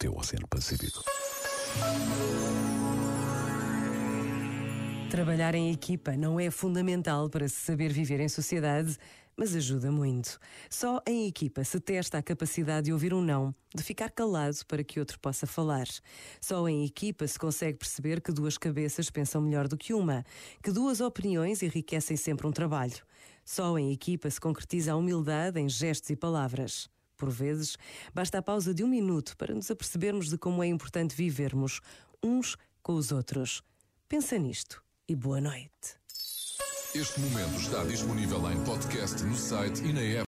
teu Oceano Pacífico. Trabalhar em equipa não é fundamental para se saber viver em sociedade, mas ajuda muito. Só em equipa se testa a capacidade de ouvir um não, de ficar calado para que outro possa falar. Só em equipa se consegue perceber que duas cabeças pensam melhor do que uma, que duas opiniões enriquecem sempre um trabalho. Só em equipa se concretiza a humildade em gestos e palavras. Por vezes, basta a pausa de um minuto para nos apercebermos de como é importante vivermos uns com os outros. Pensa nisto e boa noite. Este momento está disponível em podcast no site e na app.